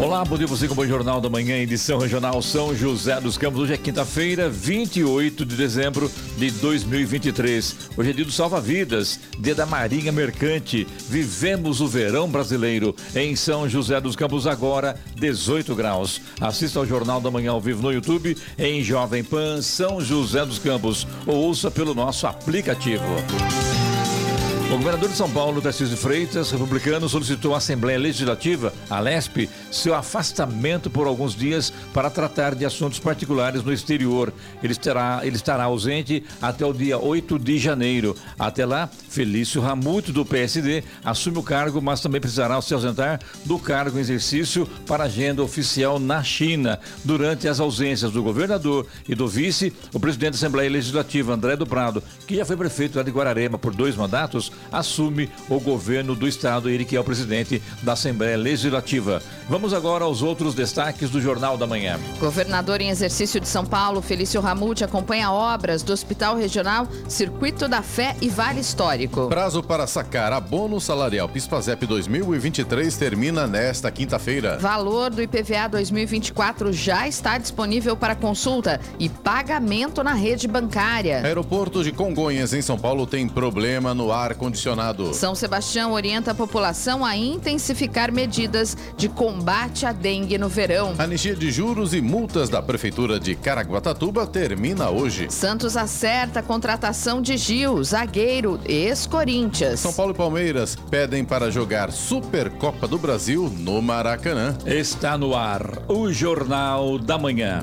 Olá, bom dia você com o Jornal da Manhã, edição regional São José dos Campos. Hoje é quinta-feira, 28 de dezembro de 2023. Hoje é dia do salva-vidas, dia da Marinha Mercante. Vivemos o verão brasileiro em São José dos Campos, agora 18 graus. Assista ao Jornal da Manhã ao vivo no YouTube, em Jovem Pan São José dos Campos, ou ouça pelo nosso aplicativo. O governador de São Paulo, Tarcísio Freitas, republicano, solicitou à Assembleia Legislativa, a LESP, seu afastamento por alguns dias para tratar de assuntos particulares no exterior. Ele estará, ele estará ausente até o dia 8 de janeiro. Até lá, Felício Ramute, do PSD, assume o cargo, mas também precisará se ausentar do cargo em exercício para agenda oficial na China. Durante as ausências do governador e do vice, o presidente da Assembleia Legislativa, André do Prado, que já foi prefeito lá de Guararema por dois mandatos, assume o governo do estado, ele que é o presidente da Assembleia Legislativa. Vamos agora aos outros destaques do Jornal da Manhã. Governador em exercício de São Paulo, Felício Ramute, acompanha obras do Hospital Regional Circuito da Fé e Vale Histórico. Prazo para sacar abono salarial PISPAZEP 2023 termina nesta quinta-feira. Valor do IPVA 2024 já está disponível para consulta e pagamento na rede bancária. Aeroporto de Congonhas, em São Paulo, tem problema no ar-condicionado. São Sebastião orienta a população a intensificar medidas de combate à dengue no verão. Anistia de juros e multas da Prefeitura de Caraguatatuba termina hoje. Santos acerta a contratação de Gil, zagueiro, ex-Corinthians. São Paulo e Palmeiras pedem para jogar Supercopa do Brasil no Maracanã. Está no ar o Jornal da Manhã.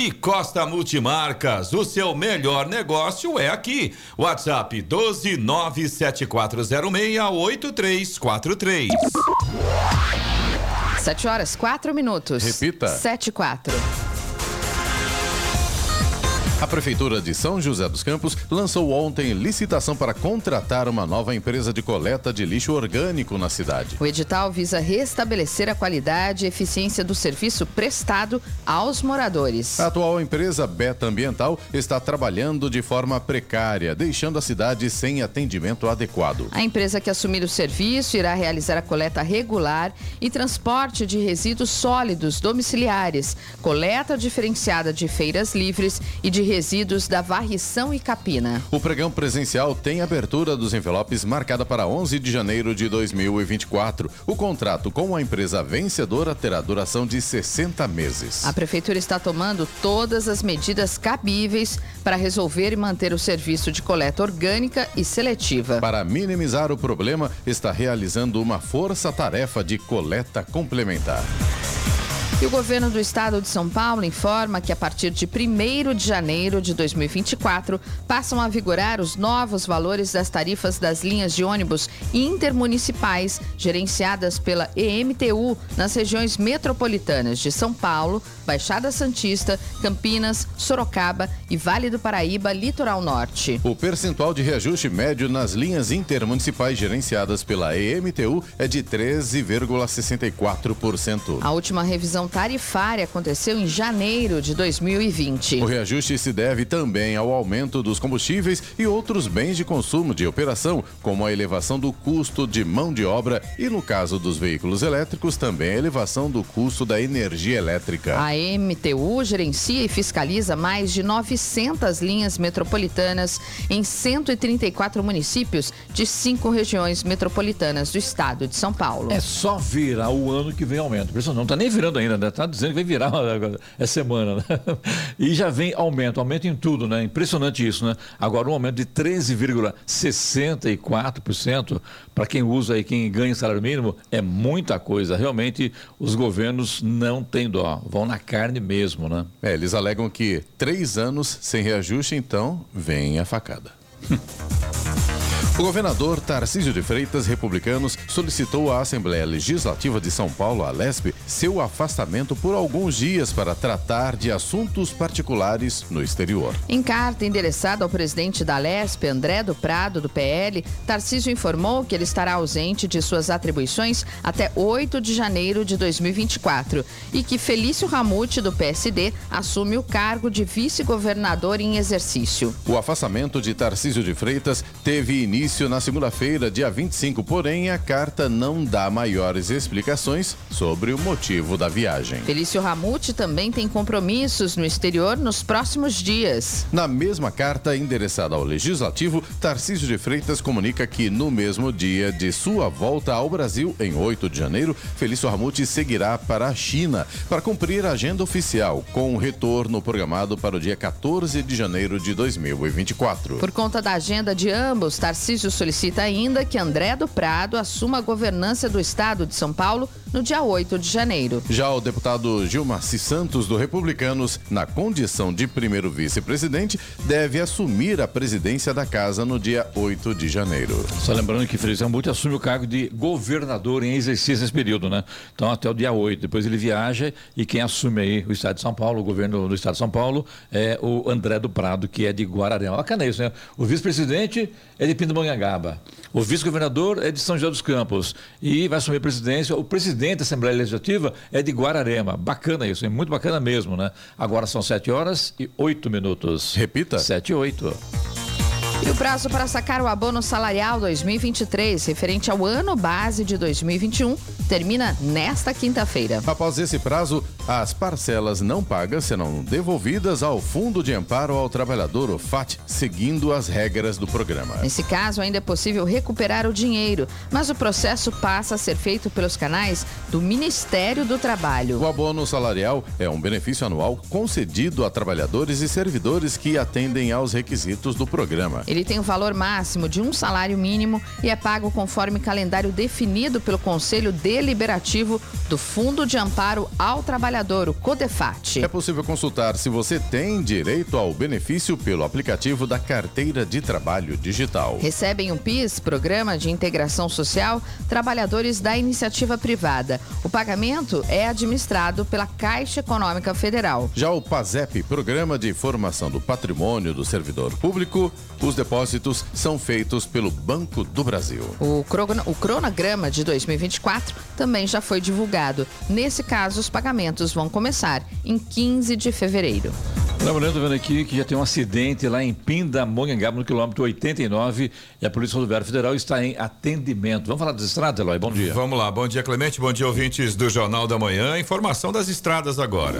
E Costa Multimarcas, o seu melhor negócio é aqui. WhatsApp 12974068343. 7 horas, 4 minutos. Repita. 7 e 4. A Prefeitura de São José dos Campos lançou ontem licitação para contratar uma nova empresa de coleta de lixo orgânico na cidade. O edital visa restabelecer a qualidade e eficiência do serviço prestado aos moradores. A atual empresa Beta Ambiental está trabalhando de forma precária, deixando a cidade sem atendimento adequado. A empresa que assumir o serviço irá realizar a coleta regular e transporte de resíduos sólidos domiciliares, coleta diferenciada de feiras livres e de resíduos da varrição e capina. O pregão presencial tem abertura dos envelopes marcada para 11 de janeiro de 2024. O contrato com a empresa vencedora terá duração de 60 meses. A prefeitura está tomando todas as medidas cabíveis para resolver e manter o serviço de coleta orgânica e seletiva. Para minimizar o problema, está realizando uma força-tarefa de coleta complementar. E o governo do estado de São Paulo informa que a partir de 1 de janeiro de 2024 passam a vigorar os novos valores das tarifas das linhas de ônibus intermunicipais gerenciadas pela EMTU nas regiões metropolitanas de São Paulo, Baixada Santista, Campinas, Sorocaba e Vale do Paraíba, Litoral Norte. O percentual de reajuste médio nas linhas intermunicipais gerenciadas pela EMTU é de 13,64%. A última revisão tarifária aconteceu em janeiro de 2020. O reajuste se deve também ao aumento dos combustíveis e outros bens de consumo de operação, como a elevação do custo de mão de obra e, no caso dos veículos elétricos, também a elevação do custo da energia elétrica. A MTU gerencia e fiscaliza mais de 900 linhas metropolitanas em 134 municípios de cinco regiões metropolitanas do estado de São Paulo. É só virar o ano que vem aumento. Pessoal, não está nem virando ainda, né? Tá dizendo que vai virar essa semana, né? E já vem aumento, aumento em tudo, né? Impressionante isso, né? Agora um aumento de 13,64% para quem usa e quem ganha salário mínimo é muita coisa. Realmente os governos não têm dó, vão na carne mesmo, né? É, eles alegam que três anos sem reajuste, então vem a facada. O governador Tarcísio de Freitas, republicanos, solicitou à Assembleia Legislativa de São Paulo, a LESP, seu afastamento por alguns dias para tratar de assuntos particulares no exterior. Em carta endereçada ao presidente da LESP, André do Prado, do PL, Tarcísio informou que ele estará ausente de suas atribuições até 8 de janeiro de 2024 e que Felício Ramute, do PSD, assume o cargo de vice-governador em exercício. O afastamento de Tarcísio de Freitas teve início início na segunda-feira, dia 25, porém a carta não dá maiores explicações sobre o motivo da viagem. Felício Ramute também tem compromissos no exterior nos próximos dias. Na mesma carta endereçada ao Legislativo, Tarcísio de Freitas comunica que no mesmo dia de sua volta ao Brasil, em 8 de janeiro, Felício Ramute seguirá para a China para cumprir a agenda oficial, com o retorno programado para o dia 14 de janeiro de 2024. Por conta da agenda de ambos, Tarcísio Tarcísio solicita ainda que André do Prado assuma a governança do estado de São Paulo no dia 8 de janeiro. Já o deputado Gilmar Santos, do Republicanos, na condição de primeiro vice-presidente, deve assumir a presidência da casa no dia 8 de janeiro. Só lembrando que Ramute assume o cargo de governador em exercício nesse período, né? Então até o dia 8. Depois ele viaja e quem assume aí o estado de São Paulo, o governo do estado de São Paulo, é o André do Prado, que é de Guararema. Bacana isso, né? O vice-presidente é de Pindamonhangaba. O vice-governador é de São José dos Campos. E vai assumir a presidência o presidente da Assembleia Legislativa é de Guararema. Bacana isso, é muito bacana mesmo, né? Agora são 7 horas e 8 minutos. Repita. 7 e 8. E o prazo para sacar o abono salarial 2023, referente ao ano base de 2021, termina nesta quinta-feira. Após esse prazo, as parcelas não pagas serão devolvidas ao Fundo de Amparo ao Trabalhador, o FAT, seguindo as regras do programa. Nesse caso, ainda é possível recuperar o dinheiro, mas o processo passa a ser feito pelos canais do Ministério do Trabalho. O abono salarial é um benefício anual concedido a trabalhadores e servidores que atendem aos requisitos do programa. Ele tem o um valor máximo de um salário mínimo e é pago conforme calendário definido pelo Conselho Deliberativo do Fundo de Amparo ao Trabalhador, o CODEFAT. É possível consultar se você tem direito ao benefício pelo aplicativo da Carteira de Trabalho Digital. Recebem o PIS, Programa de Integração Social, trabalhadores da iniciativa privada. O pagamento é administrado pela Caixa Econômica Federal. Já o PASEP, Programa de Formação do Patrimônio do Servidor Público, os depósitos são feitos pelo Banco do Brasil. O, o cronograma de 2024 também já foi divulgado. Nesse caso, os pagamentos vão começar em 15 de fevereiro. Lembrando, vendo aqui que já tem um acidente lá em Pindamonhangaba, no quilômetro 89, e a Polícia Rodoviária Federal está em atendimento. Vamos falar das estradas, Eloy? Bom dia. Vamos lá, bom dia, Clemente, bom dia, ouvintes do Jornal da Manhã. Informação das estradas agora.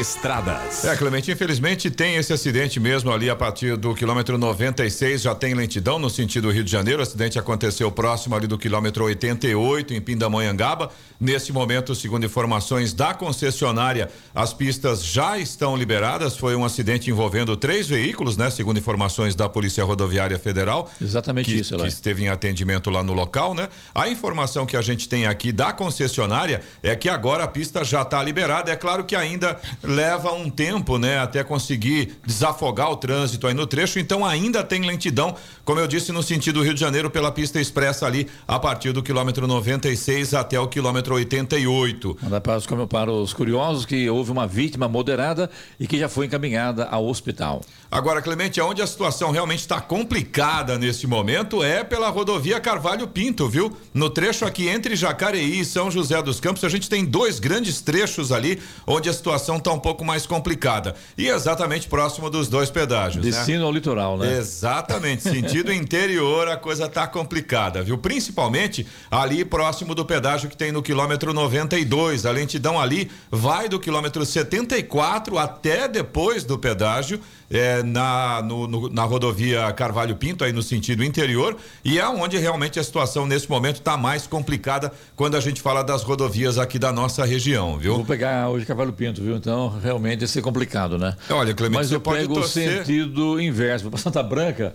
Estradas. É, Clemente, infelizmente tem esse acidente mesmo ali a partir do quilômetro 96, já tem lentidão no sentido Rio de Janeiro. O acidente aconteceu próximo ali do quilômetro 88, em Pindamonhangaba. Nesse momento, segundo informações da concessionária, as pistas já estão liberadas. Foi um acidente envolvendo três veículos, né? Segundo informações da Polícia Rodoviária Federal. Exatamente que, isso, Que esteve em atendimento lá no local, né? A informação que a gente tem aqui da concessionária é que agora a pista já está liberada. É claro que ainda leva um tempo, né? Até conseguir desafogar o trânsito aí no trecho. Então ainda tem lentidão, como eu disse, no sentido Rio de Janeiro pela pista expressa ali a partir do quilômetro 96 até o quilômetro quilômetro 88. Manda para os, para os curiosos que houve uma vítima moderada e que já foi encaminhada ao hospital. Agora, Clemente, onde a situação realmente está complicada nesse momento é pela rodovia Carvalho Pinto, viu? No trecho aqui entre Jacareí e São José dos Campos, a gente tem dois grandes trechos ali ali onde a situação está um pouco mais complicada. E exatamente próximo dos dois pedágios. Destino né? ao litoral, né? Exatamente. Sentido interior, a coisa tá complicada, viu? Principalmente ali próximo do pedágio que tem no quilômetro 92. A lentidão ali vai do quilômetro 74 até depois do pedágio é, na, no, no, na rodovia Carvalho Pinto, aí no sentido interior, e é onde realmente a situação nesse momento está mais complicada quando a gente fala das rodovias aqui da nossa região, viu? Vou pegar hoje Carvalho Pinto, viu? Então realmente ia ser complicado, né? Olha, Clemente, Mas você eu pode pego torcer... o sentido inverso, para Santa Branca.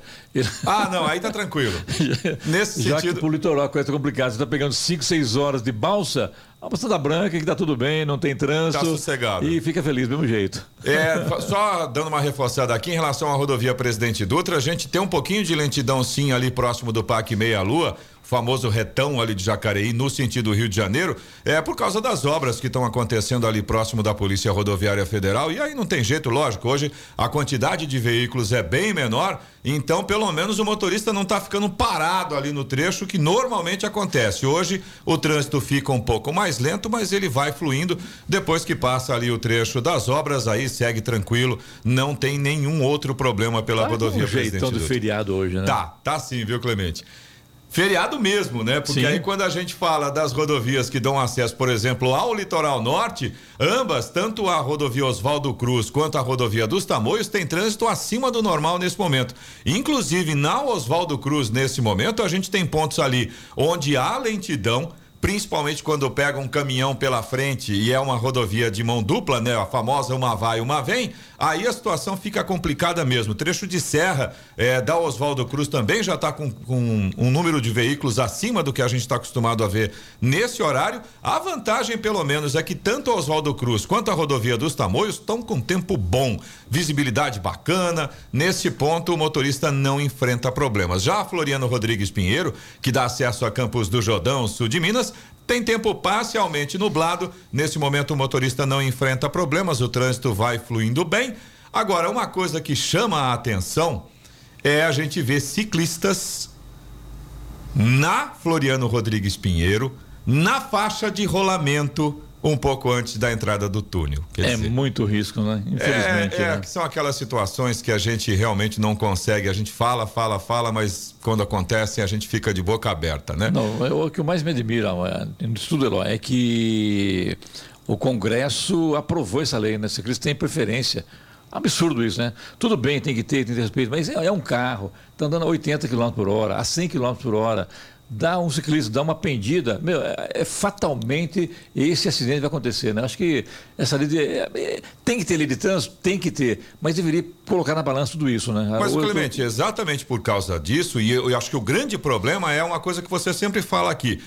Ah, não, aí tá tranquilo. Nesse Já sentido. que pro litoral a coisa é complicada, você está pegando 5, 6 horas de balsa, a Santa Branca que tá tudo bem, não tem trânsito. Tá sossegado. E fica feliz do mesmo jeito. É, só dando uma reforçada aqui em relação à rodovia Presidente Dutra, a gente tem um pouquinho de lentidão sim ali próximo do Parque Meia Lua, famoso retão ali de Jacareí, no sentido Rio de Janeiro, é por causa das obras que estão acontecendo ali próximo da Polícia Rodoviária Federal. E aí não tem jeito, lógico, hoje a quantidade de veículos é bem menor, então pelo menos o motorista não está ficando parado ali no trecho, que normalmente acontece. Hoje o trânsito fica um pouco mais lento, mas ele vai fluindo depois que passa ali o trecho das obras, aí segue tranquilo, não tem nenhum outro problema pela Tá rodovia um jeitão do feriado hoje, né? Tá, tá sim, viu, Clemente? Feriado mesmo, né? Porque Sim. aí quando a gente fala das rodovias que dão acesso, por exemplo, ao litoral norte, ambas, tanto a rodovia Oswaldo Cruz quanto a rodovia dos Tamoios, tem trânsito acima do normal nesse momento. Inclusive, na Oswaldo Cruz, nesse momento, a gente tem pontos ali onde há lentidão. Principalmente quando pega um caminhão pela frente e é uma rodovia de mão dupla, né? A famosa uma vai, uma vem, aí a situação fica complicada mesmo. Trecho de serra eh, da Oswaldo Cruz também já está com, com um número de veículos acima do que a gente está acostumado a ver nesse horário. A vantagem, pelo menos, é que tanto a Oswaldo Cruz quanto a rodovia dos Tamoios estão com tempo bom, visibilidade bacana. Nesse ponto, o motorista não enfrenta problemas. Já a Floriano Rodrigues Pinheiro, que dá acesso a Campos do Jordão, sul de Minas, tem tempo parcialmente nublado. Nesse momento, o motorista não enfrenta problemas, o trânsito vai fluindo bem. Agora, uma coisa que chama a atenção é a gente ver ciclistas na Floriano Rodrigues Pinheiro, na faixa de rolamento, um pouco antes da entrada do túnel. É dizer, muito risco, né? Infelizmente. é, é, né? são aquelas situações que a gente realmente não consegue. A gente fala, fala, fala, mas quando acontecem a gente fica de boca aberta, né? Não, é o que eu mais me admira é, no estudo, Eloy, é que o Congresso aprovou essa lei, né? Ciclista tem preferência. Absurdo isso, né? Tudo bem, tem que ter, tem que ter respeito, mas é, é um carro, está andando a 80 km por hora, a 100 km por hora. Dá um ciclista, dá uma pendida, meu, é, é fatalmente esse acidente vai acontecer, né? Acho que essa lei de, é, é, tem que ter lei de trânsito, tem que ter, mas deveria colocar na balança tudo isso, né? Mas, O- Clemente, exatamente por causa disso, e eu, eu acho que o grande problema é uma coisa que você sempre fala aqui.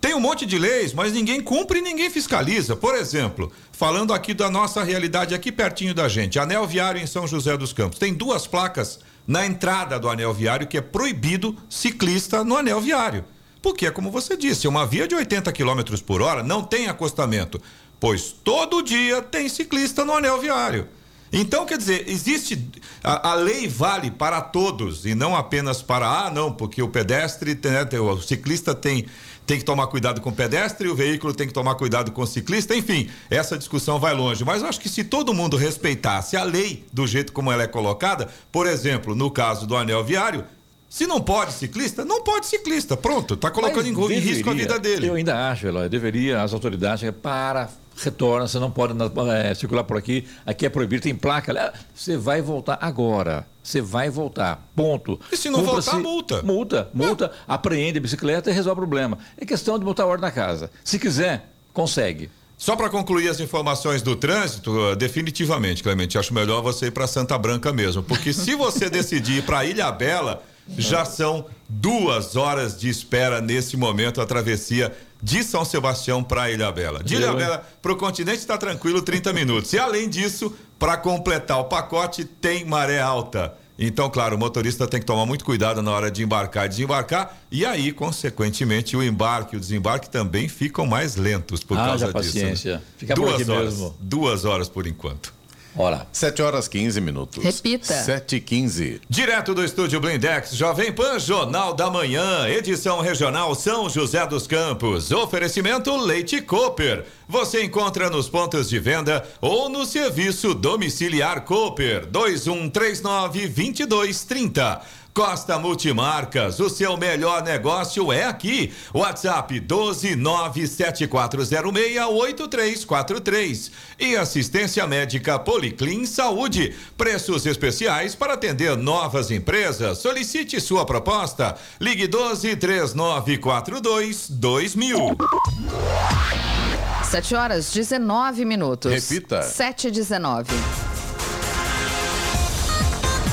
Tem um monte de leis, mas ninguém cumpre e ninguém fiscaliza. Por exemplo, falando aqui da nossa realidade aqui pertinho da gente, anel viário em São José dos Campos. Tem duas placas na entrada do anel viário que é proibido ciclista no anel viário. Porque, como você disse, uma via de 80 km por hora, não tem acostamento. Pois todo dia tem ciclista no anel viário. Então, quer dizer, existe. A, a lei vale para todos e não apenas para. Ah, não, porque o pedestre, né, o ciclista tem, tem que tomar cuidado com o pedestre, o veículo tem que tomar cuidado com o ciclista, enfim, essa discussão vai longe. Mas eu acho que se todo mundo respeitasse a lei do jeito como ela é colocada, por exemplo, no caso do anel viário. Se não pode ciclista, não pode ciclista. Pronto, está colocando em, ro- em risco a deveria, vida dele. Eu ainda acho, Eloy, deveria as autoridades para, retorna, você não pode eh, circular por aqui, aqui é proibido, tem placa. Você vai voltar agora. Você vai voltar. Ponto. E se não voltar, multa. Multa, multa, apreende a bicicleta e resolve o problema. É questão de botar ordem na casa. Se quiser, consegue. Só para concluir as informações do trânsito, eh, definitivamente, Clemente, acho melhor você ir para Santa Branca mesmo, porque se você decidir ir para Ilha Bela, já são duas horas de espera nesse momento a travessia de São Sebastião para Ilha Bela. De Ilha? Bela para o continente está tranquilo 30 minutos. E além disso, para completar o pacote, tem maré alta. Então, claro, o motorista tem que tomar muito cuidado na hora de embarcar e desembarcar, e aí, consequentemente, o embarque e o desembarque também ficam mais lentos por Haja causa disso. paciência. né? Fica duas horas, mesmo. Duas horas por enquanto. Ora. 7 horas 15 minutos. Repita. 7 e 15. Direto do estúdio Blindex, Jovem Pan, Jornal da Manhã, edição regional São José dos Campos. Oferecimento Leite Cooper. Você encontra nos pontos de venda ou no serviço domiciliar Cooper 2139 2230. Costa Multimarcas, o seu melhor negócio é aqui. WhatsApp 12974068343 e assistência médica Policlin Saúde. Preços especiais para atender novas empresas. Solicite sua proposta. Ligue 12 3942 2000. 7 horas 19 minutos. Repita. 7 e 19.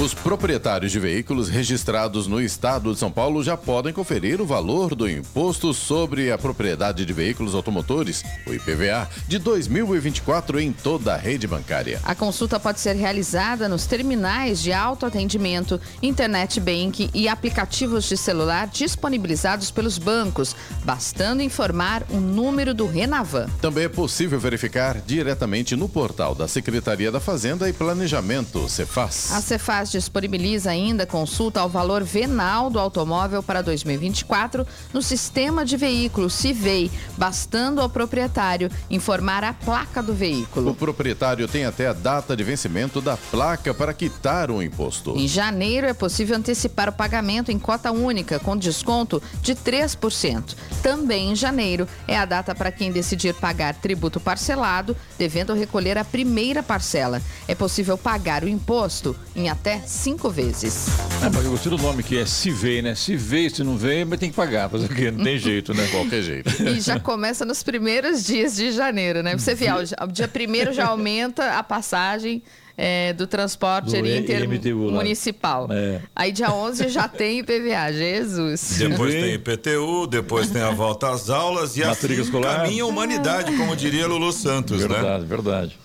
Os proprietários de veículos registrados no estado de São Paulo já podem conferir o valor do Imposto sobre a Propriedade de Veículos Automotores, o IPVA, de 2024 em toda a rede bancária. A consulta pode ser realizada nos terminais de autoatendimento, internet bank e aplicativos de celular disponibilizados pelos bancos, bastando informar o número do Renavan. Também é possível verificar diretamente no portal da Secretaria da Fazenda e Planejamento, Cefaz. A Cefaz disponibiliza ainda consulta ao valor venal do automóvel para 2024 no sistema de veículos CIVEI, bastando ao proprietário informar a placa do O veículo. proprietário tem até a data de vencimento da placa para quitar o imposto. Em janeiro é possível antecipar o pagamento em cota única com desconto de 3%. Também em janeiro é a data para quem decidir pagar tributo parcelado, devendo recolher a primeira parcela. É possível pagar o imposto em até cinco vezes. É, mas eu gostei do nome que é se vê, né? Se vê, se não vê, mas tem que pagar. Fazer o quê? Não tem jeito, né? Qualquer jeito. E já começa nos primeiros dias de janeiro, né? Você vê, ó, já- dia primeiro já aumenta a passagem é, do transporte Do intermunicipal. É. Aí dia 11 já tem IPVA. Jesus. Depois tem IPTU, depois tem a volta às aulas e Matrícula assim escolar. caminha a humanidade, como diria Lulu Santos, né? Verdade, verdade.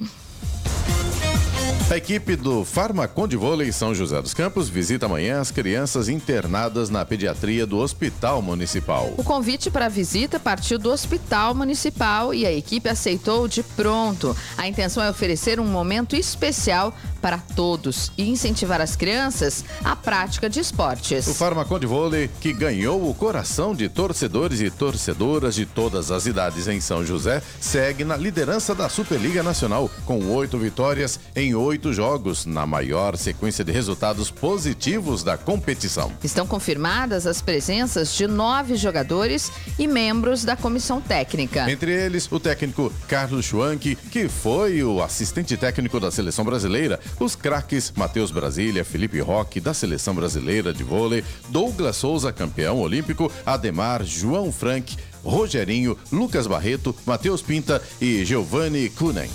A equipe do Farmaconde Vôlei São José dos Campos visita amanhã as crianças internadas na pediatria do Hospital Municipal. O convite para a visita partiu do Hospital Municipal e a equipe aceitou de pronto. A intenção é oferecer um momento especial para todos e incentivar as crianças à prática de esportes. O Farmaconde Vôlei, que ganhou o coração de torcedores e torcedoras de todas as idades em São José, segue na liderança da Superliga Nacional, com oito vitórias em oito jogos, na maior sequência de resultados positivos da competição. Estão confirmadas as presenças de nove jogadores e membros da comissão técnica. Entre eles, o técnico Carlos Schwanck, que foi o assistente técnico da seleção brasileira, os craques Matheus Brasília, Felipe Roque, da seleção brasileira de vôlei, Douglas Souza, campeão olímpico, Ademar, João Frank, Rogerinho, Lucas Barreto, Matheus Pinta e Giovanni Kunen.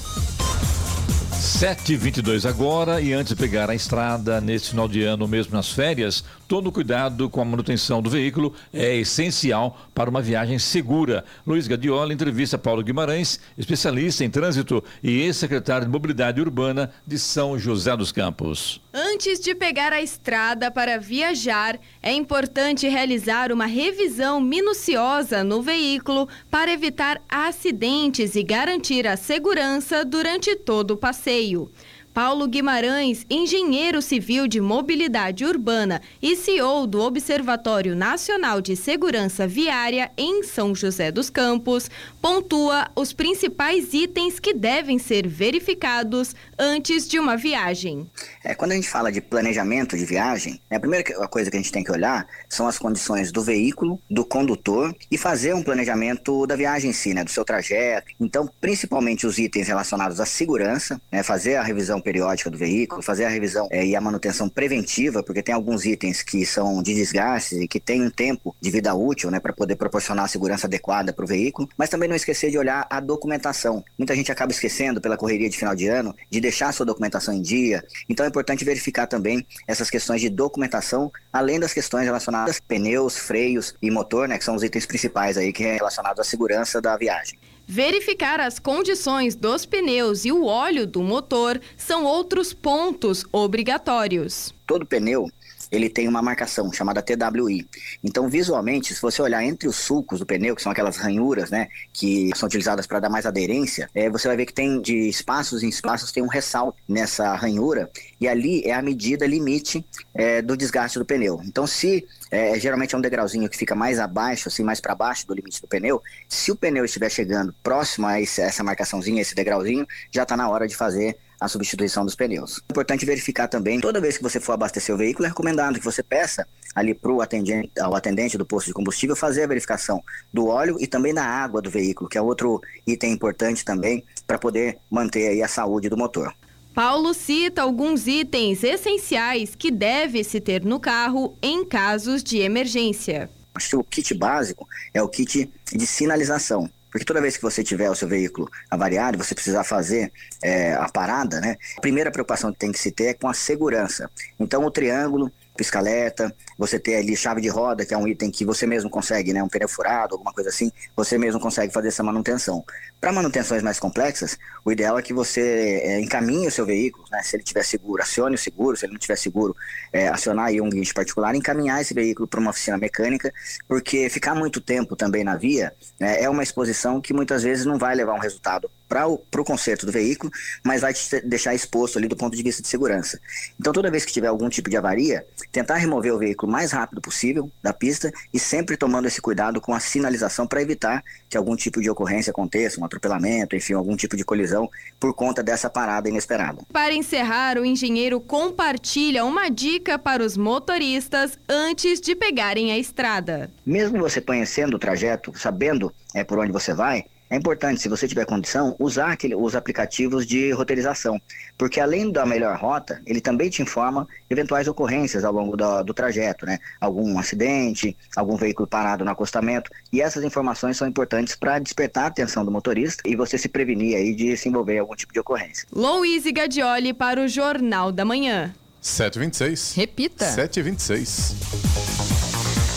7h22 agora e antes de pegar a estrada nesse final de ano, mesmo nas férias, todo cuidado com a manutenção do veículo é essencial para uma viagem segura. Luiz Gadiola entrevista Paulo Guimarães, especialista em trânsito e ex-secretário de Mobilidade Urbana de São José dos Campos. Antes de pegar a estrada para viajar, é importante realizar uma revisão minuciosa no veículo para evitar acidentes e garantir a segurança durante todo o passeio. Paulo Guimarães, engenheiro civil de mobilidade urbana e CEO do Observatório Nacional de Segurança Viária em São José dos Campos, pontua os principais itens que devem ser verificados antes de uma viagem. É, quando a gente fala de planejamento de viagem, né, a primeira coisa que a gente tem que olhar são as condições do veículo, do condutor e fazer um planejamento da viagem em si, né, do seu trajeto. Então, principalmente os itens relacionados à segurança, né, fazer a revisão periódica do veículo, fazer a revisão eh, e a manutenção preventiva, porque tem alguns itens que são de desgaste e que têm um tempo de vida útil, né, para poder proporcionar a segurança adequada para o veículo, mas também não esquecer de olhar a documentação. Muita gente acaba esquecendo pela correria de final de ano de deixar a sua documentação em dia. Então é importante verificar também essas questões de documentação, além das questões relacionadas a pneus, freios e motor, né, que são os itens principais aí que é relacionados à segurança da viagem. Verificar as condições dos pneus e o óleo do motor são outros pontos obrigatórios. Todo pneu ele tem uma marcação chamada TWI. Então, visualmente, se você olhar entre os sulcos do pneu, que são aquelas ranhuras, né, que são utilizadas para dar mais aderência, é, você vai ver que tem de espaços em espaços tem um ressalto nessa ranhura e ali é a medida limite é, do desgaste do pneu. Então, se é, geralmente é um degrauzinho que fica mais abaixo, assim, mais para baixo do limite do pneu, se o pneu estiver chegando próximo a esse, essa marcaçãozinha, esse degrauzinho, já está na hora de fazer a substituição dos pneus. É importante verificar também, toda vez que você for abastecer o veículo, é recomendado que você peça ali para o atendente, ao atendente do posto de combustível fazer a verificação do óleo e também da água do veículo, que é outro item importante também para poder manter aí a saúde do motor. Paulo cita alguns itens essenciais que deve se ter no carro em casos de emergência. O kit básico é o kit de sinalização. Porque toda vez que você tiver o seu veículo avariado, você precisar fazer é, a parada, né? A primeira preocupação que tem que se ter é com a segurança. Então, o triângulo, piscaleta, você ter ali chave de roda, que é um item que você mesmo consegue, né? Um pneu furado, alguma coisa assim, você mesmo consegue fazer essa manutenção. Para manutenções mais complexas, o ideal é que você é, encaminhe o seu veículo, né? Se ele tiver seguro, acione o seguro, se ele não tiver seguro, é, acionar aí um guincho particular, encaminhar esse veículo para uma oficina mecânica, porque ficar muito tempo também na via né, é uma exposição que muitas vezes não vai levar um resultado para o conserto do veículo, mas vai te deixar exposto ali do ponto de vista de segurança. Então, toda vez que tiver algum tipo de avaria, tentar remover o veículo o mais rápido possível da pista e sempre tomando esse cuidado com a sinalização para evitar que algum tipo de ocorrência aconteça, um atropelamento, enfim, algum tipo de colisão por conta dessa parada inesperada. Para encerrar, o engenheiro compartilha uma dica para os motoristas antes de pegarem a estrada. Mesmo você conhecendo o trajeto, sabendo é, por onde você vai, é importante, se você tiver condição, usar aquele, os aplicativos de roteirização, porque além da melhor rota, ele também te informa eventuais ocorrências ao longo do, do trajeto, né? Algum acidente, algum veículo parado no acostamento, e essas informações são importantes para despertar a atenção do motorista e você se prevenir aí de se envolver em algum tipo de ocorrência. Louise Gadioli para o Jornal da Manhã. 726. Repita. 726.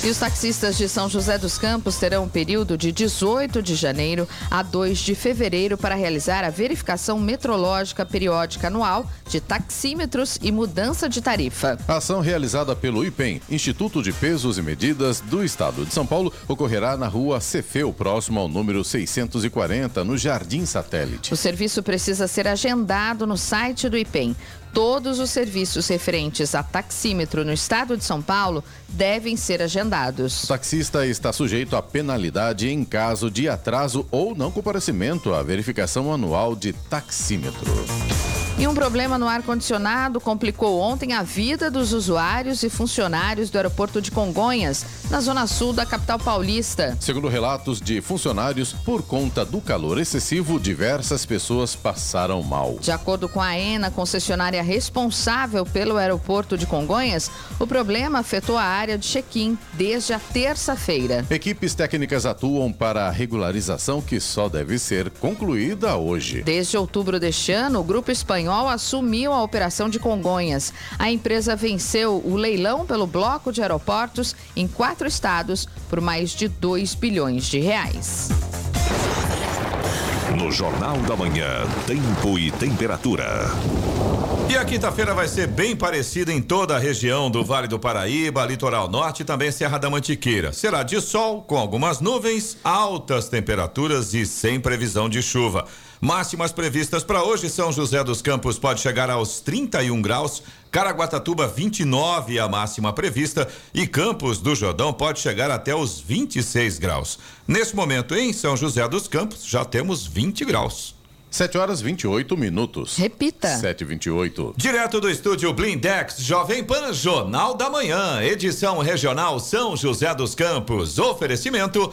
E os taxistas de São José dos Campos terão um período de 18 de janeiro a 2 de fevereiro para realizar a verificação metrológica periódica anual de taxímetros e mudança de tarifa. A ação realizada pelo IPEM, Instituto de Pesos e Medidas do Estado de São Paulo, ocorrerá na rua Cefeu, próximo ao número 640, no Jardim Satélite. O serviço precisa ser agendado no site do IPEM todos os serviços referentes a taxímetro no estado de São Paulo devem ser agendados. O taxista está sujeito a penalidade em caso de atraso ou não comparecimento à verificação anual de taxímetro. E um problema no ar-condicionado complicou ontem a vida dos usuários e funcionários do aeroporto de Congonhas, na zona sul da capital paulista. Segundo relatos de funcionários, por conta do calor excessivo, diversas pessoas passaram mal. De acordo com a ENA, concessionária responsável pelo aeroporto de Congonhas, o problema afetou a área de check-in desde a terça-feira. Equipes técnicas atuam para a regularização que só deve ser concluída hoje. Desde outubro deste ano, o grupo espanhol espanhol assumiu a operação de Congonhas. A empresa venceu o leilão pelo bloco de aeroportos em quatro estados por mais de 2 bilhões de reais. No Jornal da Manhã, tempo e temperatura. E a quinta-feira vai ser bem parecida em toda a região do Vale do Paraíba, Litoral Norte e também Serra da Mantiqueira. Será de sol, com algumas nuvens, altas temperaturas e sem previsão de chuva. Máximas previstas para hoje, São José dos Campos pode chegar aos 31 graus, Caraguatatuba 29 a máxima prevista e Campos do Jordão pode chegar até os 26 graus. Nesse momento, em São José dos Campos, já temos 20 graus. 7 horas 28 minutos. Repita. 7 e 28 Direto do estúdio Blindex, Jovem Pan, Jornal da Manhã, edição regional São José dos Campos. Oferecimento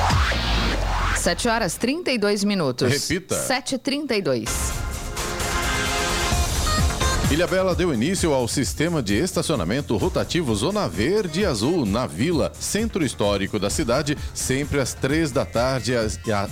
7 horas 32 minutos. Repita. 7h32. Ilha Bela deu início ao sistema de estacionamento rotativo Zona Verde e Azul na Vila, centro histórico da cidade, sempre às três da tarde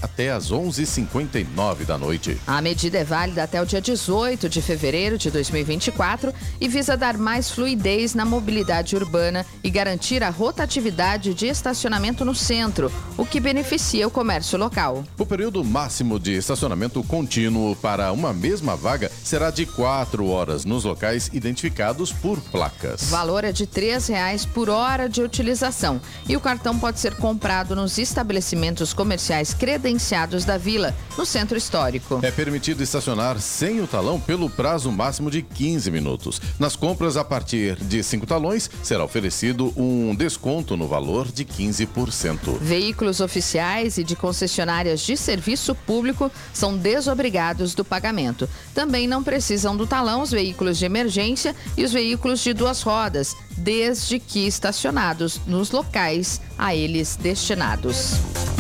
até às 11h59 da noite. A medida é válida até o dia 18 de fevereiro de 2024 e visa dar mais fluidez na mobilidade urbana e garantir a rotatividade de estacionamento no centro, o que beneficia o comércio local. O período máximo de estacionamento contínuo para uma mesma vaga será de quatro horas nos locais identificados por placas. O valor é de R$ reais por hora de utilização e o cartão pode ser comprado nos estabelecimentos comerciais credenciados da vila, no centro histórico. É permitido estacionar sem o talão pelo prazo máximo de 15 minutos. Nas compras a partir de cinco talões será oferecido um desconto no valor de 15%. Veículos oficiais e de concessionárias de serviço público são desobrigados do pagamento. Também não precisam do talão os veículos veículos de emergência e os veículos de duas rodas, desde que estacionados nos locais a eles destinados.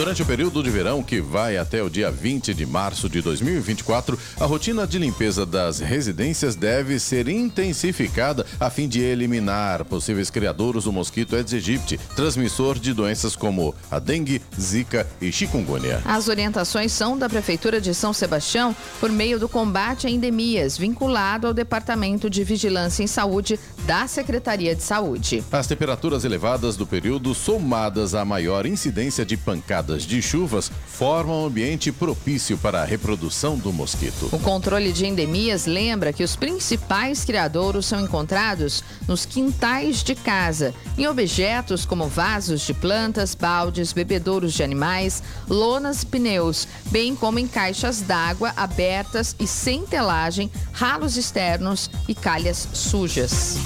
Durante o período de verão, que vai até o dia 20 de março de 2024, a rotina de limpeza das residências deve ser intensificada a fim de eliminar possíveis criadouros do mosquito Aedes aegypti, transmissor de doenças como a dengue, zika e chikungunya. As orientações são da Prefeitura de São Sebastião por meio do combate a endemias, vinculado ao Departamento de Vigilância em Saúde da Secretaria de Saúde. As temperaturas elevadas do período, somadas à maior incidência de pancadas de chuvas formam um ambiente propício para a reprodução do mosquito. O controle de endemias lembra que os principais criadouros são encontrados nos quintais de casa, em objetos como vasos de plantas, baldes, bebedouros de animais, lonas e pneus, bem como em caixas d'água abertas e sem telagem, ralos externos e calhas sujas.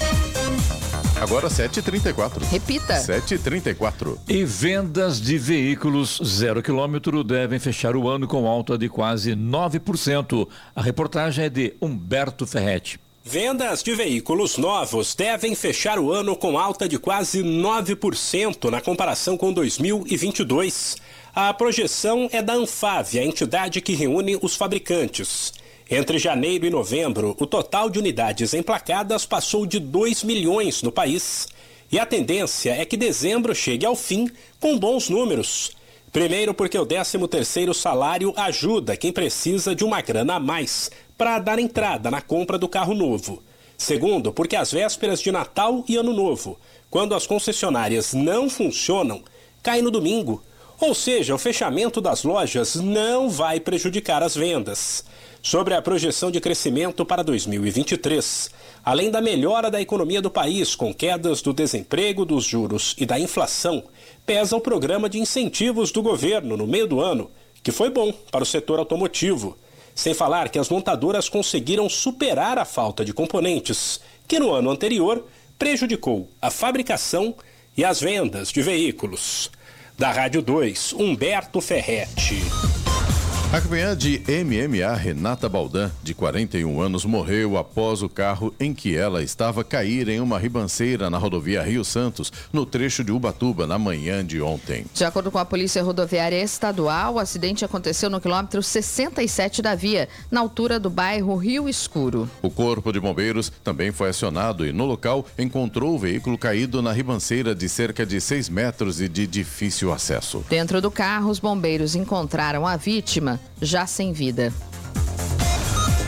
Agora 7h34. Repita. 7h34. E vendas de veículos zero quilômetro devem fechar o ano com alta de quase 9%. A reportagem é de Humberto Ferretti. Vendas de veículos novos devem fechar o ano com alta de quase 9% na comparação com 2022. A projeção é da Anfave, a entidade que reúne os fabricantes. Entre janeiro e novembro, o total de unidades emplacadas passou de 2 milhões no país. E a tendência é que dezembro chegue ao fim com bons números. Primeiro, porque o 13º salário ajuda quem precisa de uma grana a mais para dar entrada na compra do carro novo. Segundo, porque às vésperas de Natal e Ano Novo, quando as concessionárias não funcionam, cai no domingo. Ou seja, o fechamento das lojas não vai prejudicar as vendas sobre a projeção de crescimento para 2023. Além da melhora da economia do país, com quedas do desemprego, dos juros e da inflação, pesa o programa de incentivos do governo no meio do ano, que foi bom para o setor automotivo. Sem falar que as montadoras conseguiram superar a falta de componentes, que no ano anterior prejudicou a fabricação e as vendas de veículos. Da Rádio 2, Humberto Ferretti. A campeã de MMA, Renata Baldan, de 41 anos, morreu após o carro em que ela estava cair em uma ribanceira na rodovia Rio Santos, no trecho de Ubatuba, na manhã de ontem. De acordo com a Polícia Rodoviária Estadual, o acidente aconteceu no quilômetro 67 da via, na altura do bairro Rio Escuro. O Corpo de Bombeiros também foi acionado e, no local, encontrou o veículo caído na ribanceira de cerca de 6 metros e de difícil acesso. Dentro do carro, os bombeiros encontraram a vítima já sem vida.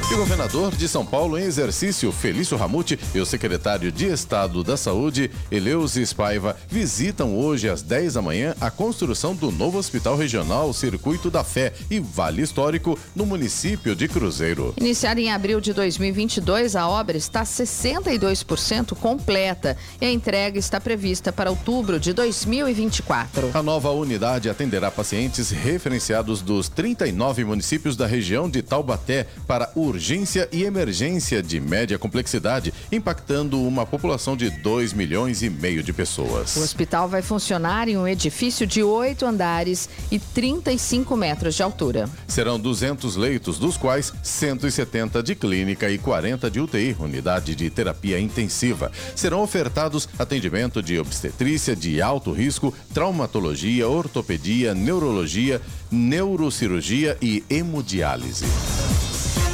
E o governador de São Paulo em exercício, Felício Ramute, e o secretário de Estado da Saúde, Eleusis Paiva, visitam hoje às 10 da manhã a construção do novo Hospital Regional Circuito da Fé e Vale Histórico no município de Cruzeiro. Iniciada em abril de 2022, a obra está 62% completa e a entrega está prevista para outubro de 2024. A nova unidade atenderá pacientes referenciados dos 39 municípios da região de Taubaté para urgência urgência e emergência de média complexidade, impactando uma população de 2 milhões e meio de pessoas. O hospital vai funcionar em um edifício de oito andares e 35 metros de altura. Serão 200 leitos, dos quais 170 de clínica e 40 de UTI, unidade de terapia intensiva. Serão ofertados atendimento de obstetrícia de alto risco, traumatologia, ortopedia, neurologia, neurocirurgia e hemodiálise.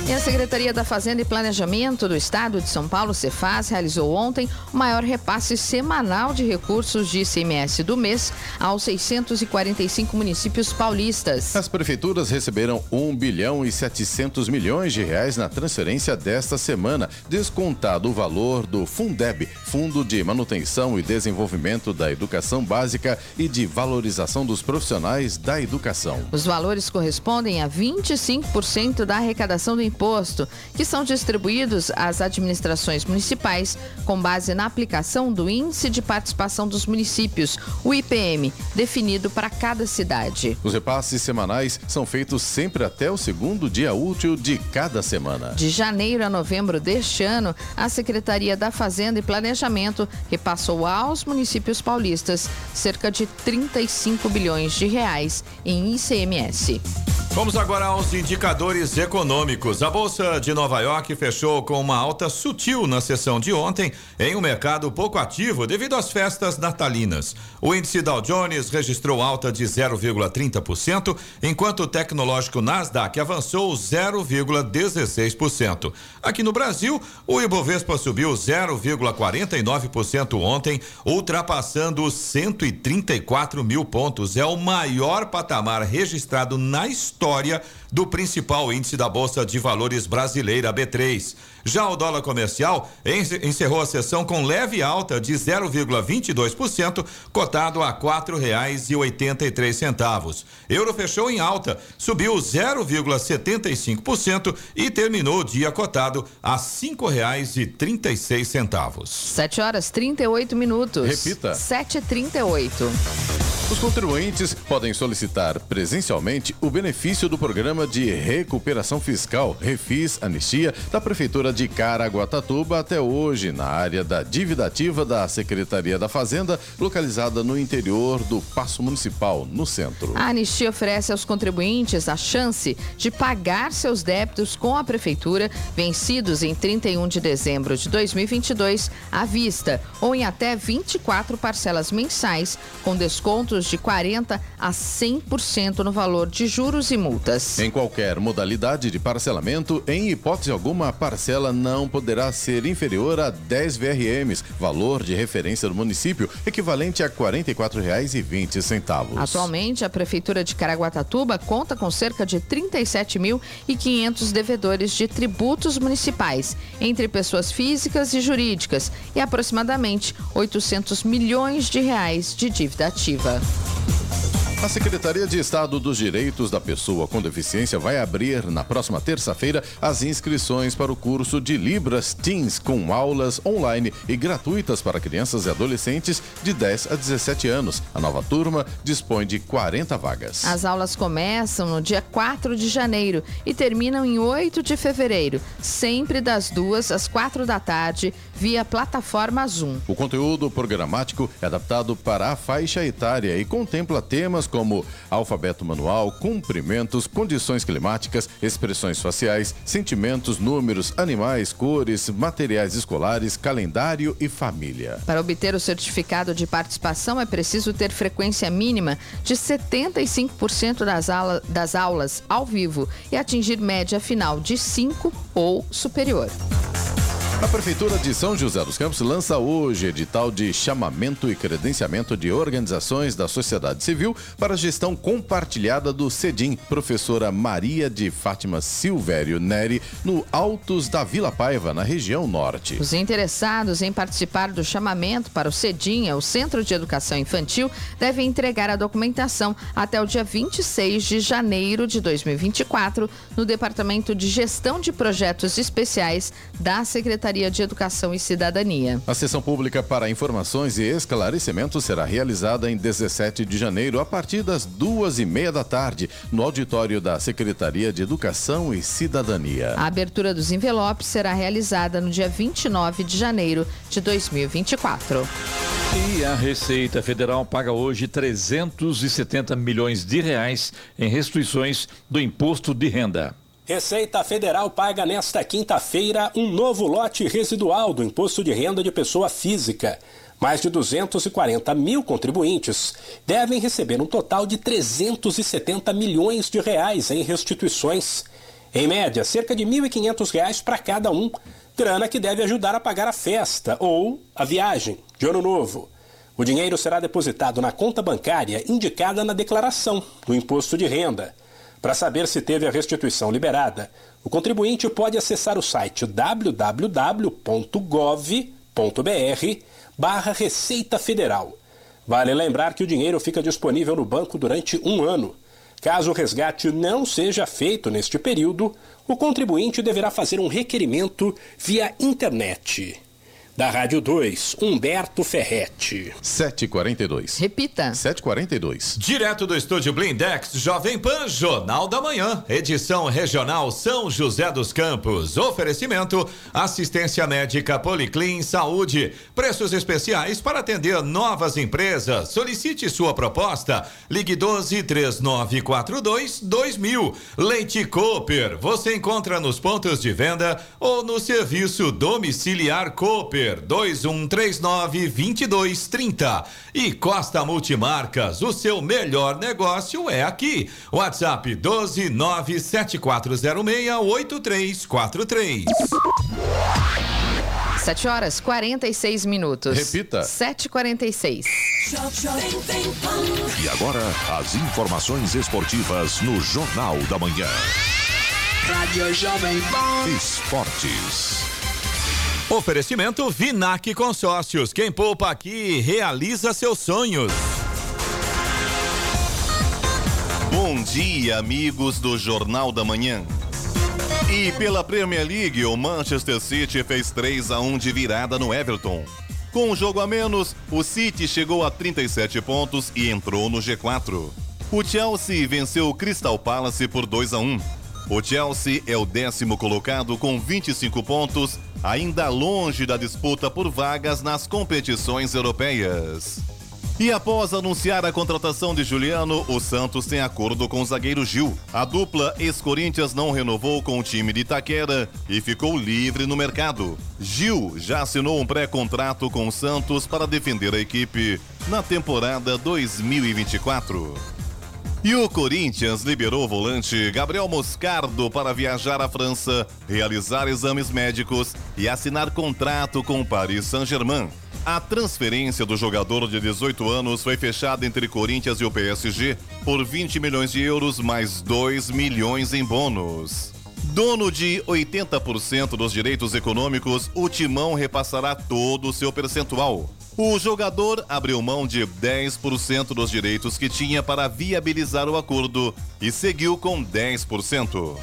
E a Secretaria da Fazenda e Planejamento do Estado de São Paulo, Cefaz, realizou ontem o maior repasse semanal de recursos de ICMS do mês aos 645 municípios paulistas. As prefeituras receberam 1 bilhão e 700 milhões de reais na transferência desta semana, descontado o valor do Fundeb, Fundo de Manutenção e Desenvolvimento da Educação Básica e de Valorização dos Profissionais da Educação. Os valores correspondem a 25% da arrecadação do imposto, que são distribuídos às administrações municipais com base na aplicação do Índice de Participação dos Municípios, o IPM, definido para cada cidade. Os repasses semanais são feitos sempre até o segundo dia útil de cada semana. De janeiro a novembro deste ano, a Secretaria da Fazenda e Planejamento repassou aos municípios paulistas cerca de 35 bilhões de reais em ICMS. Vamos agora aos indicadores econômicos. A Bolsa de Nova York fechou com uma alta sutil na sessão de ontem, em um mercado pouco ativo devido às festas natalinas. O índice Dow Jones registrou alta de 0,30%, enquanto o tecnológico Nasdaq avançou 0,16%. Aqui no Brasil, o Ibovespa subiu 0,49% ontem, ultrapassando os 134 mil pontos. É o maior patamar registrado na história do principal índice da Bolsa de Valores brasileira, B3. Já o dólar comercial encerrou a sessão com leve alta de 0,22%, cotado a quatro reais e oitenta e três centavos. Euro fechou em alta, subiu 0,75% e terminou o dia cotado a cinco reais e trinta e seis centavos. Sete horas trinta e oito minutos. Repita. Sete trinta e oito. Os contribuintes podem solicitar presencialmente o benefício do programa de recuperação fiscal Refis Anistia da Prefeitura de Caraguatatuba até hoje na área da dívida ativa da Secretaria da Fazenda, localizada no interior do Paço Municipal, no centro. A anistia oferece aos contribuintes a chance de pagar seus débitos com a Prefeitura vencidos em 31 de dezembro de 2022 à vista ou em até 24 parcelas mensais, com descontos de 40% a 100% no valor de juros e multas. Em qualquer modalidade de parcelamento, em hipótese alguma, a parcela não poderá ser inferior a 10 VRMs, valor de referência do município, equivalente a R$ 44,20. Atualmente, a Prefeitura de Caraguatatuba conta com cerca de 37.500 devedores de tributos municipais, entre pessoas físicas e jurídicas, e aproximadamente 800 milhões de reais de dívida ativa. A Secretaria de Estado dos Direitos da Pessoa com Deficiência vai abrir na próxima terça-feira as inscrições para o curso de Libras Teens com aulas online e gratuitas para crianças e adolescentes de 10 a 17 anos. A nova turma dispõe de 40 vagas. As aulas começam no dia 4 de janeiro e terminam em 8 de fevereiro, sempre das 2 às 4 da tarde, via plataforma Zoom. O conteúdo programático é adaptado para a faixa etária e contempla temas como alfabeto manual, cumprimentos, condições climáticas, expressões faciais, sentimentos, números, animais, cores, materiais escolares, calendário e família. Para obter o certificado de participação é preciso ter frequência mínima de 75% das, aula, das aulas ao vivo e atingir média final de 5 ou superior. A Prefeitura de São José dos Campos lança hoje edital de chamamento e credenciamento de organizações da sociedade civil para a gestão compartilhada do CEDIM, professora Maria de Fátima Silvério Neri, no Altos da Vila Paiva, na região norte. Os interessados em participar do chamamento para o CEDIM, o Centro de Educação Infantil, devem entregar a documentação até o dia 26 de janeiro de 2024 no Departamento de Gestão de Projetos Especiais da Secretaria Secretaria de Educação e Cidadania. A sessão pública para informações e esclarecimentos será realizada em 17 de janeiro, a partir das duas e meia da tarde, no auditório da Secretaria de Educação e Cidadania. A abertura dos envelopes será realizada no dia 29 de janeiro de 2024. E a Receita Federal paga hoje 370 milhões de reais em restituições do imposto de renda. Receita Federal paga nesta quinta-feira um novo lote residual do Imposto de Renda de Pessoa Física. Mais de 240 mil contribuintes devem receber um total de 370 milhões de reais em restituições. Em média, cerca de R$ 1.500 para cada um, grana que deve ajudar a pagar a festa ou a viagem de ano novo. O dinheiro será depositado na conta bancária indicada na declaração do imposto de renda. Para saber se teve a restituição liberada, o contribuinte pode acessar o site www.gov.br barra Receita Federal. Vale lembrar que o dinheiro fica disponível no banco durante um ano. Caso o resgate não seja feito neste período, o contribuinte deverá fazer um requerimento via internet. Da Rádio 2, Humberto Ferretti. 742. Repita. 742. Direto do estúdio Blindex, Jovem Pan, Jornal da Manhã, edição regional São José dos Campos. Oferecimento: assistência médica Policlin Saúde. Preços especiais para atender novas empresas. Solicite sua proposta. Ligue 12 3942 2000. Leite Cooper. Você encontra nos pontos de venda ou no serviço domiciliar Cooper. 2139 2230. E Costa Multimarcas, o seu melhor negócio é aqui. WhatsApp 12974068343. 7 horas 46 minutos. Repita. 7h46. E agora, as informações esportivas no Jornal da Manhã. Rádio Jovem Pan. Esportes. Oferecimento Vinac Consórcios. Quem poupa aqui realiza seus sonhos. Bom dia, amigos do Jornal da Manhã. E pela Premier League, o Manchester City fez 3 a 1 de virada no Everton. Com um jogo a menos, o City chegou a 37 pontos e entrou no G4. O Chelsea venceu o Crystal Palace por 2 a 1. O Chelsea é o décimo colocado com 25 pontos, ainda longe da disputa por vagas nas competições europeias. E após anunciar a contratação de Juliano, o Santos tem acordo com o zagueiro Gil. A dupla ex-Corinthians não renovou com o time de Itaquera e ficou livre no mercado. Gil já assinou um pré-contrato com o Santos para defender a equipe na temporada 2024. E o Corinthians liberou o volante Gabriel Moscardo para viajar à França, realizar exames médicos e assinar contrato com o Paris Saint-Germain. A transferência do jogador de 18 anos foi fechada entre Corinthians e o PSG por 20 milhões de euros mais 2 milhões em bônus. Dono de 80% dos direitos econômicos, o Timão repassará todo o seu percentual. O jogador abriu mão de 10% dos direitos que tinha para viabilizar o acordo e seguiu com 10%.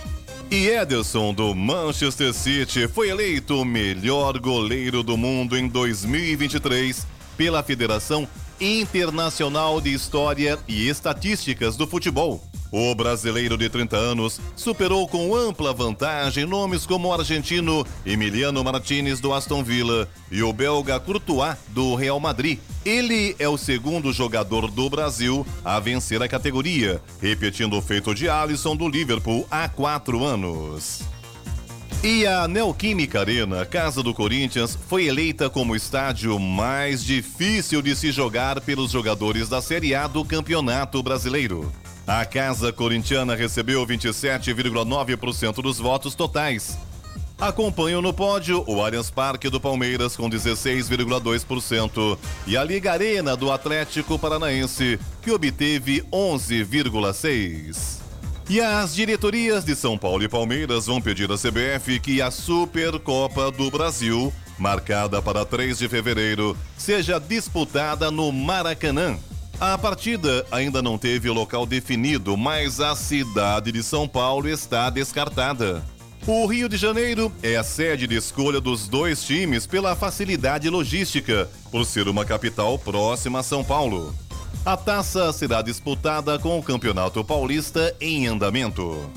E Ederson, do Manchester City, foi eleito o melhor goleiro do mundo em 2023 pela Federação Internacional de História e Estatísticas do Futebol. O brasileiro de 30 anos superou com ampla vantagem nomes como o argentino Emiliano Martinez do Aston Villa e o belga Courtois do Real Madrid. Ele é o segundo jogador do Brasil a vencer a categoria, repetindo o feito de Alisson do Liverpool há quatro anos. E a Neoquímica Arena, casa do Corinthians, foi eleita como o estádio mais difícil de se jogar pelos jogadores da Série A do Campeonato Brasileiro. A casa corintiana recebeu 27,9% dos votos totais. Acompanham no pódio o Allianz Parque do Palmeiras com 16,2% e a Liga Arena do Atlético Paranaense, que obteve 11,6%. E as diretorias de São Paulo e Palmeiras vão pedir à CBF que a Supercopa do Brasil, marcada para 3 de fevereiro, seja disputada no Maracanã. A partida ainda não teve o local definido, mas a cidade de São Paulo está descartada. O Rio de Janeiro é a sede de escolha dos dois times pela facilidade logística, por ser uma capital próxima a São Paulo. A taça será disputada com o Campeonato Paulista em andamento.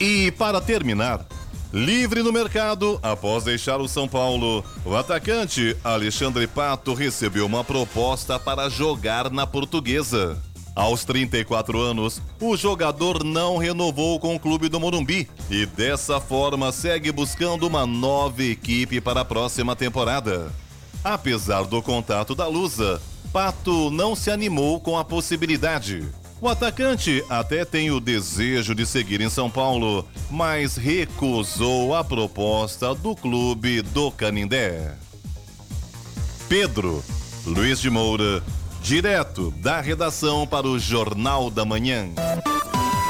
E para terminar, Livre no mercado, após deixar o São Paulo, o atacante Alexandre Pato recebeu uma proposta para jogar na Portuguesa. Aos 34 anos, o jogador não renovou com o clube do Morumbi e dessa forma segue buscando uma nova equipe para a próxima temporada. Apesar do contato da Lusa, Pato não se animou com a possibilidade. O atacante até tem o desejo de seguir em São Paulo, mas recusou a proposta do clube do Canindé. Pedro Luiz de Moura, direto da redação para o Jornal da Manhã.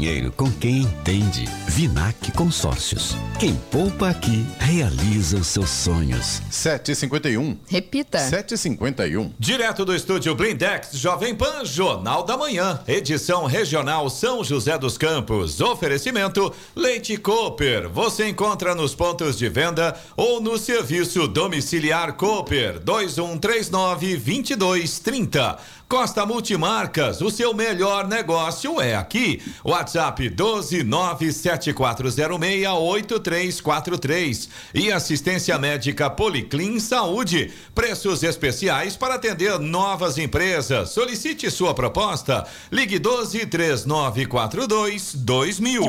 dinheiro com quem entende. Vinac Consórcios. Quem poupa aqui realiza os seus sonhos. 751. Repita. 751. Direto do estúdio Blindex, Jovem Pan, Jornal da Manhã. Edição regional São José dos Campos. Oferecimento Leite Cooper. Você encontra nos pontos de venda ou no serviço domiciliar Cooper 2139 2230. Costa Multimarcas, o seu melhor negócio é aqui. WhatsApp 12974068343 e assistência médica Policlin Saúde. Preços especiais para atender novas empresas. Solicite sua proposta. Ligue 12 3942 2000.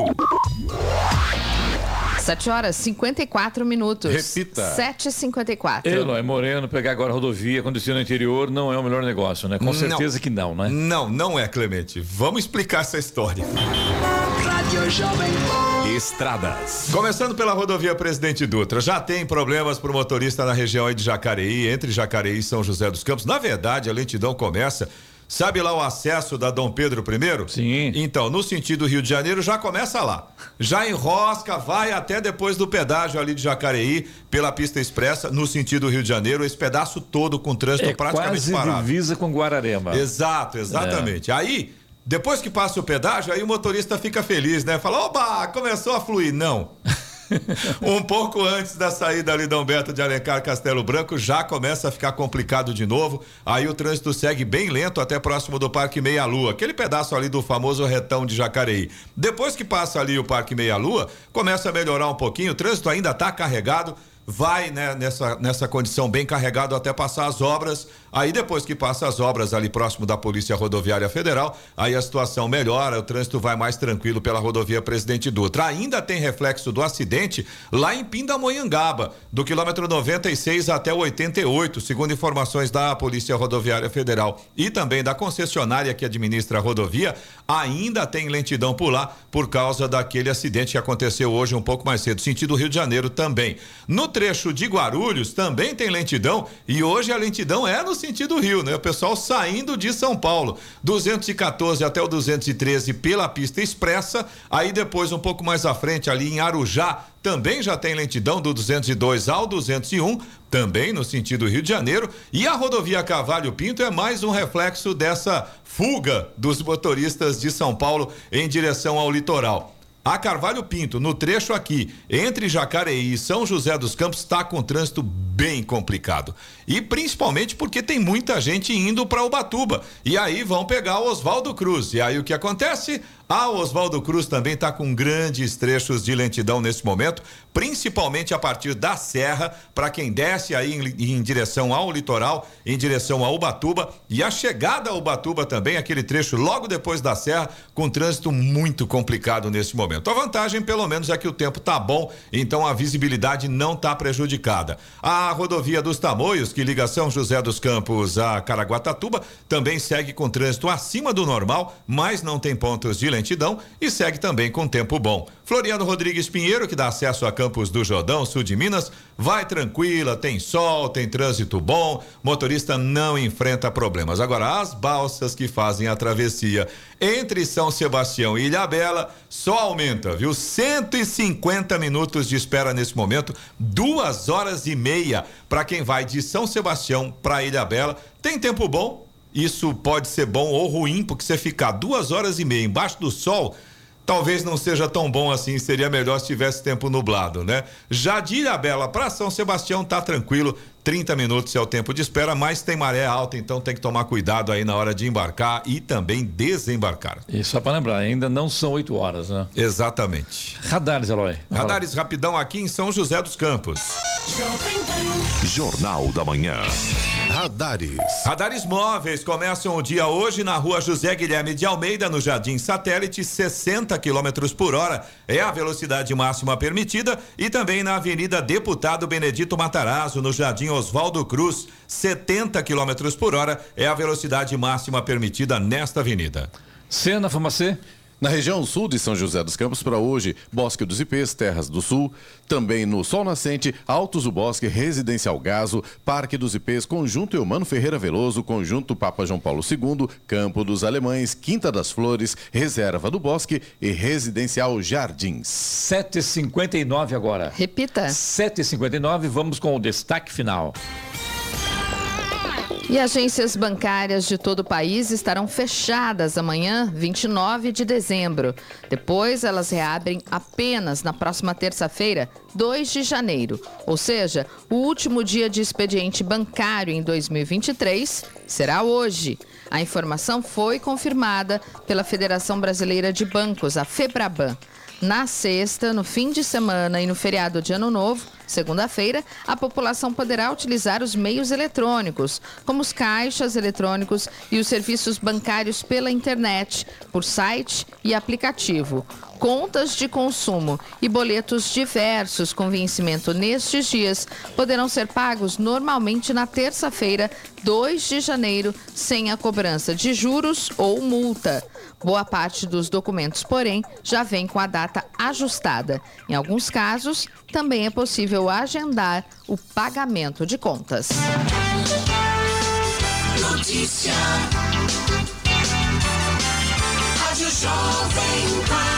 7 horas 54 minutos. Repita. 7h54. Eloy Moreno, pegar agora a rodovia com destino interior não é o melhor negócio, né? Com Não. certeza que não, né? Não, não é, Clemente. Vamos explicar essa história. Rádio Jovem Pan. Estradas. Começando pela rodovia Presidente Dutra, já tem problemas para o motorista na região aí de Jacareí, entre Jacareí e São José dos Campos. Na verdade, a lentidão começa. Sabe lá o acesso da Dom Pedro I? Sim. Então, no sentido Rio de Janeiro, já começa lá. Já enrosca, vai até depois do pedágio ali de Jacareí, pela pista expressa, no sentido Rio de Janeiro, esse pedaço todo com trânsito É praticamente quase parado. divisa com Guararema. Exato, exatamente. Aí, depois que passa o pedágio, aí o motorista fica feliz, né? Fala, oba, começou a fluir. Não. Um pouco antes da saída ali da Humberto de Alencar Castelo Branco, já começa a ficar complicado de novo. Aí o trânsito segue bem lento até próximo do Parque Meia Lua, aquele pedaço ali do famoso retão de Jacareí. Depois que passa ali o Parque Meia Lua, começa a melhorar um pouquinho, o trânsito ainda está carregado. Vai né, nessa, nessa condição bem carregado até passar as obras. Aí depois que passa as obras ali próximo da Polícia Rodoviária Federal, aí a situação melhora, o trânsito vai mais tranquilo pela rodovia Presidente Dutra. Ainda tem reflexo do acidente lá em Pindamonhangaba, do quilômetro 96 até o 88, segundo informações da Polícia Rodoviária Federal e também da concessionária que administra a rodovia, ainda tem lentidão por lá por causa daquele acidente que aconteceu hoje um pouco mais cedo, sentido Rio de Janeiro também. No trecho de Guarulhos também tem lentidão e hoje a lentidão é no sentido Rio, né? O pessoal saindo de São Paulo, 214 até o 213 pela pista expressa, aí depois um pouco mais à frente ali em Arujá também já tem lentidão do 202 ao 201, também no sentido Rio de Janeiro, e a rodovia Cavalho Pinto é mais um reflexo dessa fuga dos motoristas de São Paulo em direção ao litoral. A Carvalho Pinto, no trecho aqui, entre Jacareí e São José dos Campos, está com trânsito bem complicado. E principalmente porque tem muita gente indo para Ubatuba. E aí vão pegar o Oswaldo Cruz. E aí o que acontece? A Oswaldo Cruz também está com grandes trechos de lentidão nesse momento, principalmente a partir da Serra, para quem desce aí em, em direção ao litoral, em direção a Ubatuba. E a chegada a Ubatuba também, aquele trecho logo depois da Serra, com trânsito muito complicado nesse momento. A vantagem, pelo menos, é que o tempo tá bom, então a visibilidade não está prejudicada. A rodovia dos Tamoios, que liga São José dos Campos a Caraguatatuba, também segue com trânsito acima do normal, mas não tem pontos de lentidão e segue também com tempo bom. Floriano Rodrigues Pinheiro, que dá acesso a Campos do Jordão, sul de Minas, vai tranquila, tem sol, tem trânsito bom, motorista não enfrenta problemas. Agora, as balsas que fazem a travessia entre São Sebastião e Ilhabela só aumenta, viu? 150 minutos de espera nesse momento, duas horas e meia para quem vai de São Sebastião para Ilhabela. Tem tempo bom, isso pode ser bom ou ruim, porque você ficar duas horas e meia embaixo do sol talvez não seja tão bom assim, seria melhor se tivesse tempo nublado, né? Já de Ilhabela para São Sebastião tá tranquilo, 30 minutos é o tempo de espera, mas tem maré alta, então tem que tomar cuidado aí na hora de embarcar e também desembarcar. E só para lembrar, ainda não são 8 horas, né? Exatamente. Radares, Eloy. Radares rapidão aqui em São José dos Campos. Jornal da Manhã. Radares. Radares móveis começam o dia hoje na rua José Guilherme de Almeida, no Jardim Satélite, 60 km por hora é a velocidade máxima permitida, e também na Avenida Deputado Benedito Matarazzo, no Jardim Oswaldo Cruz, 70 km por hora é a velocidade máxima permitida nesta avenida. Cena Fumacê. Na região sul de São José dos Campos para hoje, Bosque dos Ipês, Terras do Sul, também no Sol Nascente, Altos do Bosque, Residencial Gaso, Parque dos Ipês, Conjunto Eumano Ferreira Veloso, Conjunto Papa João Paulo II, Campo dos Alemães, Quinta das Flores, Reserva do Bosque e Residencial Jardins. 7h59 agora. Repita. 7h59, vamos com o destaque final. E agências bancárias de todo o país estarão fechadas amanhã, 29 de dezembro. Depois, elas reabrem apenas na próxima terça-feira, 2 de janeiro. Ou seja, o último dia de expediente bancário em 2023 será hoje. A informação foi confirmada pela Federação Brasileira de Bancos, a FEBRABAN. Na sexta, no fim de semana e no feriado de Ano Novo, segunda-feira, a população poderá utilizar os meios eletrônicos, como os caixas eletrônicos e os serviços bancários pela internet, por site e aplicativo. Contas de consumo e boletos diversos com vencimento nestes dias poderão ser pagos normalmente na terça-feira, 2 de janeiro, sem a cobrança de juros ou multa. Boa parte dos documentos, porém, já vem com a data ajustada. Em alguns casos, também é agendar o pagamento de contas. Notícia. Rádio Jovem Pan.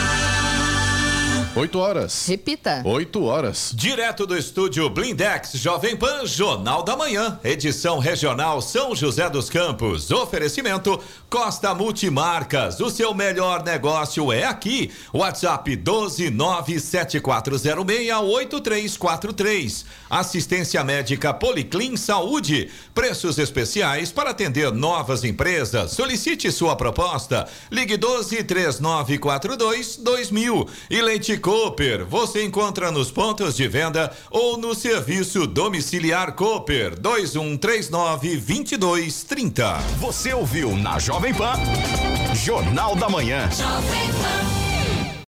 8 horas. Repita. 8 horas. Direto do estúdio Blindex Jovem Pan Jornal da Manhã, edição regional São José dos Campos. Oferecimento Costa Multimarcas. O seu melhor negócio é aqui. WhatsApp 12974068343. Assistência médica Policlin Saúde. Preços especiais para atender novas empresas. Solicite sua proposta. Ligue 12 3942 2000. E Leite Cooper, você encontra nos pontos de venda ou no serviço domiciliar Cooper 2139 2230. Você ouviu na Jovem Pan Jornal da Manhã. Jovem Pan.